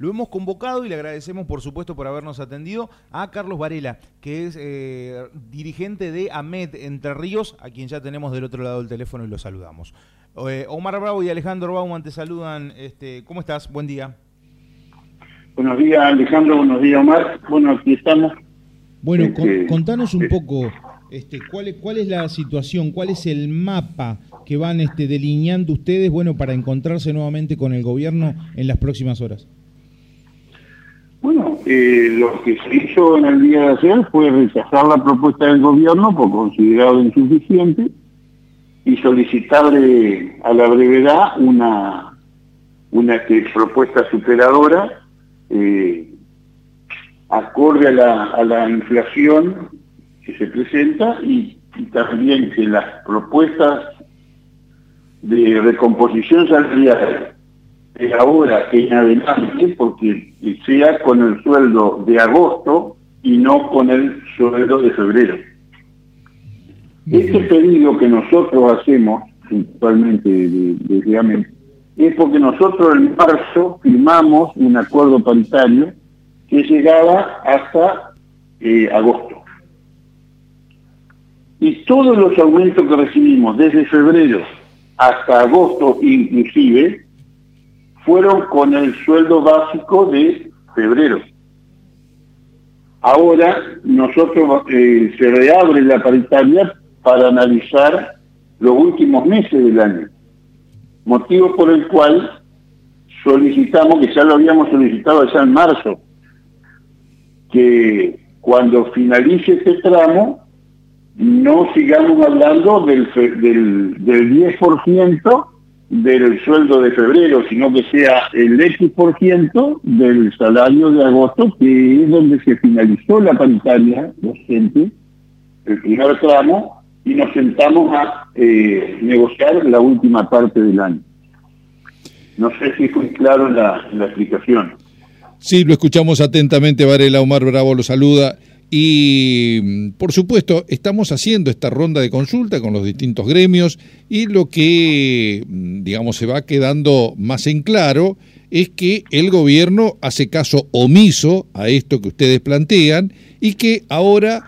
Lo hemos convocado y le agradecemos, por supuesto, por habernos atendido a Carlos Varela, que es eh, dirigente de AMED Entre Ríos, a quien ya tenemos del otro lado del teléfono y lo saludamos. Eh, Omar Bravo y Alejandro Bauman te saludan. Este, ¿Cómo estás? Buen día. Buenos días, Alejandro. Buenos días, Omar. Bueno, aquí estamos. Bueno, este, contanos un poco este, ¿cuál, es, ¿cuál es la situación? ¿Cuál es el mapa que van este, delineando ustedes bueno, para encontrarse nuevamente con el gobierno en las próximas horas? Eh, lo que se hizo en el día de ayer fue rechazar la propuesta del gobierno por considerado insuficiente y solicitarle a la brevedad una, una propuesta superadora eh, acorde a la, a la inflación que se presenta y, también que las propuestas de recomposición salarial de ahora en adelante, porque sea con el sueldo de agosto y no con el sueldo de febrero. Este pedido que nosotros hacemos, principalmente de, es porque nosotros en marzo firmamos un acuerdo paritario que llegaba hasta eh, agosto. Y todos los aumentos que recibimos desde febrero hasta agosto inclusive, fueron con el sueldo básico de febrero. Ahora nosotros eh, se reabre la paritaria para analizar los últimos meses del año, motivo por el cual solicitamos, que ya lo habíamos solicitado ya en marzo, que cuando finalice este tramo no sigamos hablando del, del, del 10% del sueldo de febrero, sino que sea el X% del salario de agosto, que es donde se finalizó la paritaria docente, el primer tramo, y nos sentamos a eh, negociar la última parte del año. No sé si fue claro la, la explicación. Sí, lo escuchamos atentamente, Varela Omar Bravo lo saluda. Y por supuesto, estamos haciendo esta ronda de consulta con los distintos gremios y lo que, digamos, se va quedando más en claro es que el gobierno hace caso omiso a esto que ustedes plantean y que ahora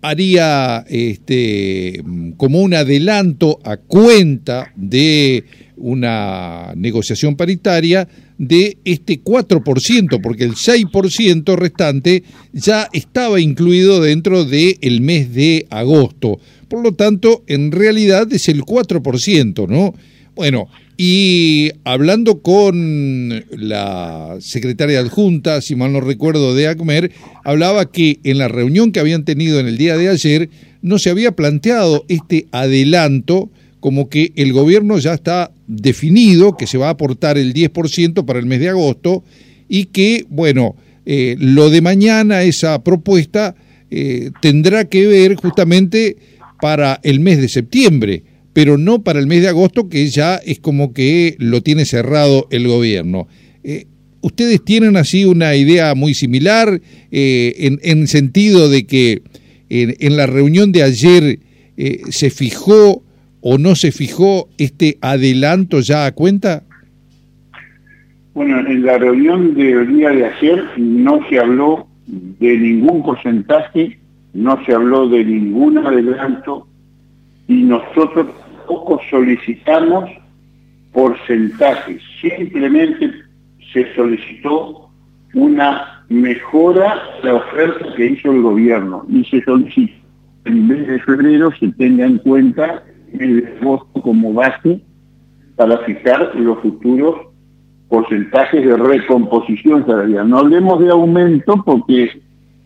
haría este, como un adelanto a cuenta de una negociación paritaria de este 4%, porque el 6% restante ya estaba incluido dentro del mes de agosto. Por lo tanto, en realidad es el 4%, ¿no? Bueno, y hablando con la secretaria adjunta, si mal no recuerdo, de ACMER, hablaba que en la reunión que habían tenido en el día de ayer no se había planteado este adelanto como que el gobierno ya está definido, que se va a aportar el 10% para el mes de agosto y que, bueno, eh, lo de mañana, esa propuesta, eh, tendrá que ver justamente para el mes de septiembre, pero no para el mes de agosto, que ya es como que lo tiene cerrado el gobierno. Eh, ¿Ustedes tienen así una idea muy similar en, en, sentido de que en, en la reunión de ayer se fijó o no se fijó este adelanto ya a cuenta? Bueno, en la reunión del día de ayer no se habló de ningún porcentaje, no se habló de ningún adelanto y nosotros poco solicitamos porcentajes, simplemente se solicitó una mejora de la oferta que hizo el gobierno y se solicitó en mes de febrero se tenga en cuenta el como base para fijar los futuros porcentajes de recomposición salarial. No hablemos de aumento porque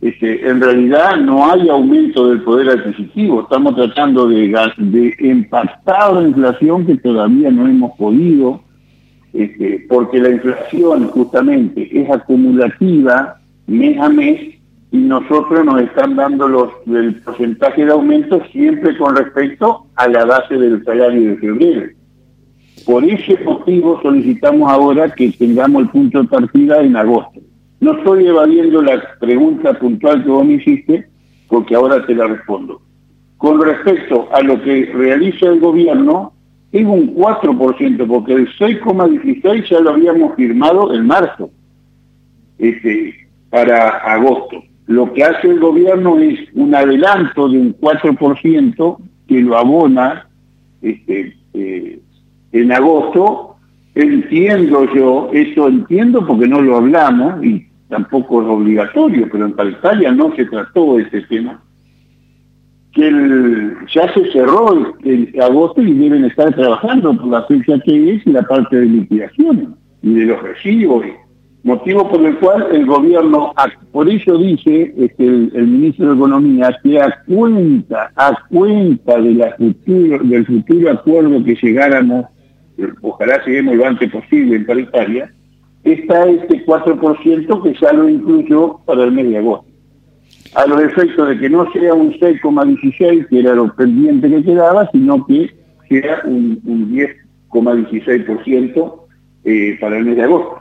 este, en realidad no hay aumento del poder adquisitivo. Estamos tratando de, de empastar la inflación que todavía no hemos podido, este, porque la inflación justamente es acumulativa mes a mes y nosotros nos están dando los, el porcentaje de aumento siempre con respecto a la base del salario de febrero. Por ese motivo solicitamos ahora que tengamos el punto de partida en agosto. No estoy evadiendo la pregunta puntual que vos me hiciste, porque ahora te la respondo. Con respecto a lo que realiza el gobierno, es un 4%, porque el 6,16 ya lo habíamos firmado en marzo. este, para agosto. Lo que hace el gobierno es un adelanto de un 4% que lo abona este, eh, en agosto. Entiendo yo, eso entiendo porque no lo hablamos y tampoco es obligatorio, pero en Italia no se trató ese tema que el, ya se cerró el, agosto y deben estar trabajando por la fecha que es y la parte de liquidación y de los recibos, motivo por el cual el gobierno, por eso dice este, el, ministro de Economía, que a cuenta, a cuenta de futuro, del futuro acuerdo que llegáramos, ojalá lleguemos lo antes posible en paritaria, está este 4% que ya lo incluyó para el mes de agosto a los efectos de que no sea un 6,16, que era lo pendiente que quedaba, sino que sea un, 10,16% eh, para el mes de agosto.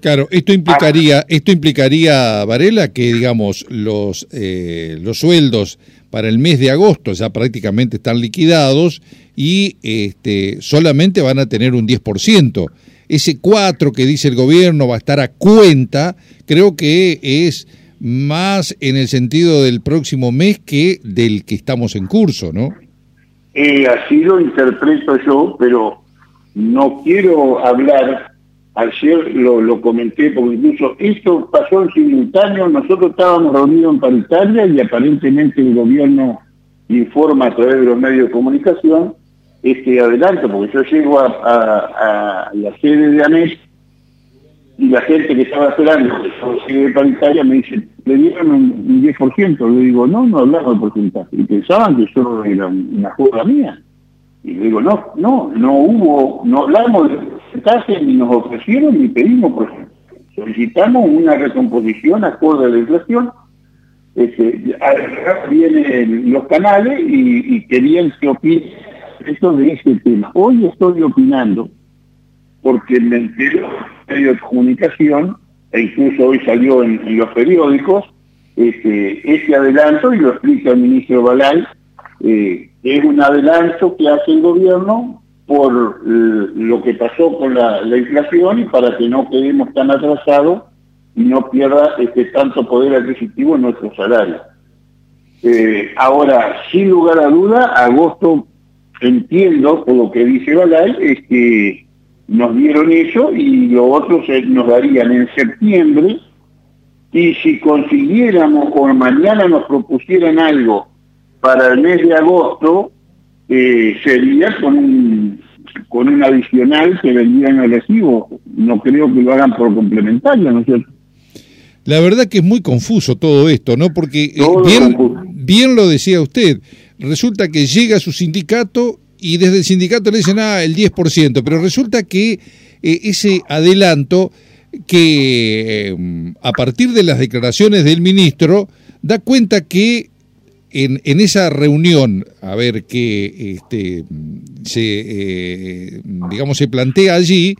Claro, esto implicaría, esto implicaría, Varela, que digamos los eh, los sueldos para el mes de agosto ya prácticamente están liquidados y este, solamente van a tener un 10%. Ese 4 que dice el gobierno va a estar a cuenta, creo que es más en el sentido del próximo mes que del que estamos en curso, ¿no? Eh, así lo interpreto yo, pero no quiero hablar, ayer lo, comenté, porque incluso esto pasó en simultáneo, nosotros estábamos reunidos en paritaria y aparentemente el gobierno informa a través de los medios de comunicación este adelanto, porque yo llego a, la sede de ANES y la gente que estaba esperando que yo llegue paritaria me dice, le dieron un, 10%. Le digo, no, no hablamos de porcentaje. Y pensaban que solo era una jugada mía. Y digo, no, no, no hubo, no hablamos de porcentaje, ni nos ofrecieron, ni pedimos. Solicitamos una recomposición acorde a la inflación. Este, vienen los canales y, querían que opine esto de ese tema. Hoy estoy opinando porque me enteró en medio de comunicación, e incluso hoy salió en, los periódicos, este, ese adelanto, y lo explica el ministro Balay, eh, es un adelanto que hace el gobierno por eh, lo que pasó con la, inflación y para que no quedemos tan atrasados y no pierda este tanto poder adquisitivo en nuestro salario. Eh, ahora, sin lugar a duda, agosto, entiendo por lo que dice Balay, es que nos dieron eso y lo otro se nos darían en septiembre y si consiguiéramos o mañana nos propusieran algo para el mes de agosto, eh, sería con un, con un adicional que vendrían al recibo. No creo que lo hagan por complementario, ¿no es cierto? La verdad que es muy confuso todo esto, ¿no? Porque eh, bien, bien lo decía usted, resulta que llega su sindicato y desde el sindicato le dicen, ah, el 10%, pero resulta que eh, ese adelanto que eh, a partir de las declaraciones del ministro da cuenta que en, en esa reunión, a ver, que este, se, eh, digamos, se plantea allí,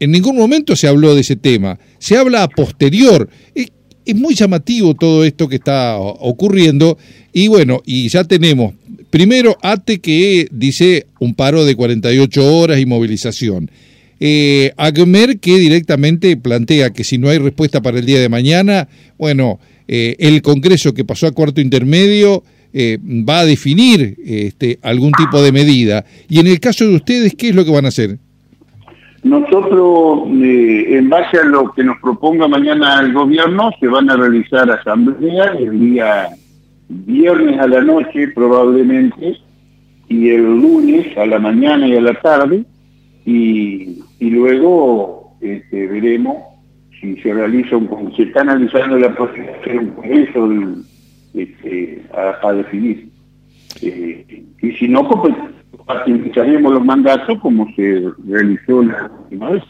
en ningún momento se habló de ese tema, se habla a posterior. Es, muy llamativo todo esto que está ocurriendo y bueno, y ya tenemos Primero, ATE que dice un paro de 48 horas y movilización. Eh, AGMER que directamente plantea que si no hay respuesta para el día de mañana, bueno, eh, el Congreso que pasó a cuarto intermedio eh, va a definir este, algún tipo de medida. Y en el caso de ustedes, ¿qué es lo que van a hacer? Nosotros, eh, en base a lo que nos proponga mañana el gobierno, se van a realizar asambleas el día viernes a la noche probablemente y el lunes a la mañana y a la tarde y, luego este, veremos se realiza un se está analizando la posibilidad de un a, definir eh, y si no pues participaremos los mandatos como se realizó la última vez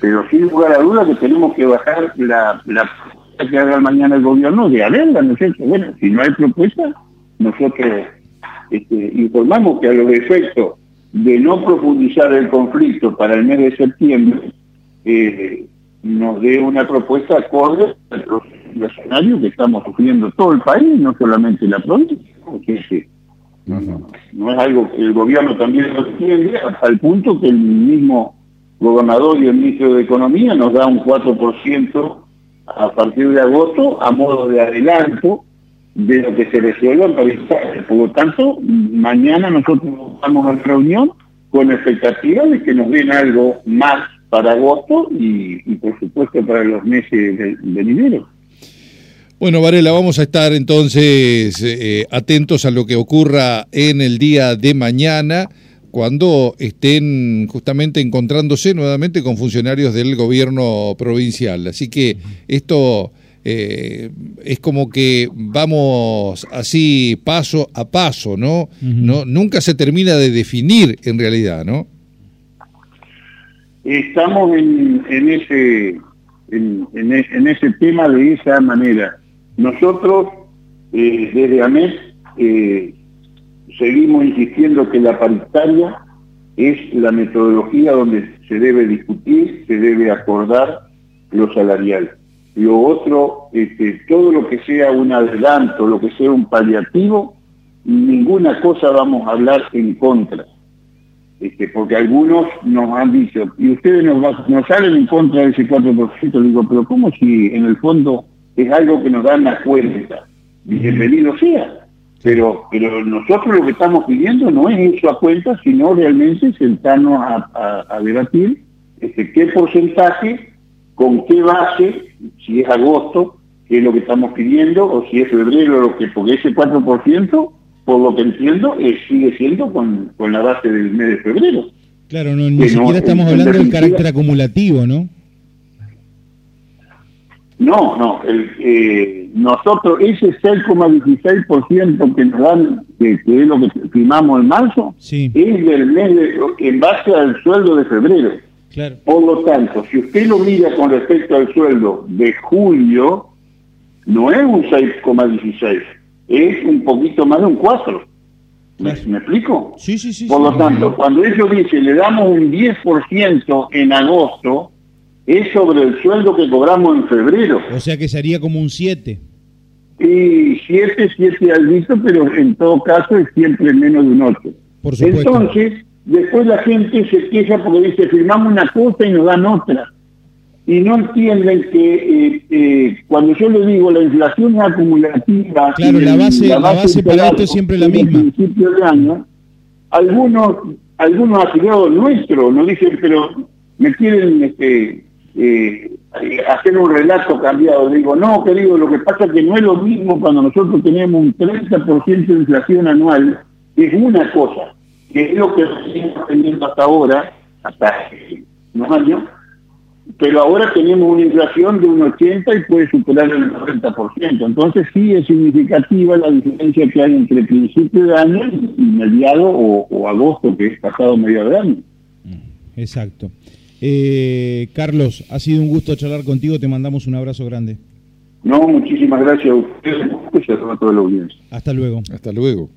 pero sin lugar a dudas que tenemos que bajar la, la que haga mañana el gobierno de haberla, ¿no es? Bueno, si no hay propuesta, nosotros este, informamos que a los efectos de no profundizar el conflicto para el mes de septiembre, eh, nos dé una propuesta acorde al escenario que estamos sufriendo todo el país, no solamente la provincia, porque no, no, no es algo que el gobierno también lo entiende, al punto que el mismo gobernador y el ministro de Economía nos da un 4% a partir de agosto a modo de adelanto de lo que se resuelva en París. Por lo tanto, mañana nosotros vamos a la reunión con expectativa de que nos den algo más para agosto y, por supuesto para los meses de, de Bueno, Varela, vamos a estar entonces eh, atentos a lo que ocurra en el día de mañana cuando estén justamente encontrándose nuevamente con funcionarios del gobierno provincial. Así que esto eh, es como que vamos así paso a paso, ¿no? no nunca se termina de definir en realidad, ¿no? Estamos en, ese en, en, ese tema de esa manera. Nosotros eh, desde AMES eh, seguimos insistiendo que la paritaria es la metodología donde se debe discutir, se debe acordar lo salarial. Lo otro, este, todo lo que sea un adelanto, lo que sea un paliativo, ninguna cosa vamos a hablar en contra. Este, porque algunos nos han dicho, y ustedes nos, nos salen en contra de ese 4%, digo, pero ¿cómo si en el fondo es algo que nos dan la cuenta? Bienvenido sea pero, pero nosotros lo que estamos pidiendo no es eso a cuenta, sino realmente sentarnos a, debatir este, qué porcentaje, con qué base, si es agosto, que es lo que estamos pidiendo, o si es febrero, lo que, porque ese 4%, por lo que entiendo, sigue siendo con, con la base del mes de febrero. Claro, no, ni siquiera estamos hablando del carácter acumulativo, ¿no? No, no, el, eh, nosotros, ese 6,16% que nos dan, que, es lo que firmamos en marzo, es del mes en base al sueldo de febrero. Por lo tanto, si usted lo mira con respecto al sueldo de julio, no es un 6,16, es un poquito más de un 4. ¿Me, explico? Sí, sí, sí. Por lo tanto, cuando ellos dicen le damos un 10% en agosto, es sobre el sueldo que cobramos en febrero. O sea que sería como un 7. Y 7, 7 al visto, pero en todo caso es siempre menos de un 8. Por supuesto. Entonces, después la gente se queja porque dice, firmamos una cosa y nos dan otra. Y no entienden que eh, eh, cuando yo le digo la inflación es acumulativa. Claro, la base, la base, para esto es siempre la misma. principio de año, algunos, algunos afiliados nuestros nos dicen, pero me quieren este, eh, hacer un relato cambiado. Digo, no, querido, lo que pasa es que no es lo mismo cuando nosotros tenemos un 30% de inflación anual, es una cosa, que es lo que seguimos teniendo hasta ahora, hasta unos años, pero ahora tenemos una inflación de un 80 y puede superar el 90%. Entonces sí es significativa la diferencia que hay entre principio de año y mediado o, o agosto, que es pasado medio de año. Exacto. Eh, Carlos, ha sido un gusto charlar contigo, te mandamos un abrazo grande. No, muchísimas gracias a ustedes y a toda la audiencia. Hasta luego. Hasta luego.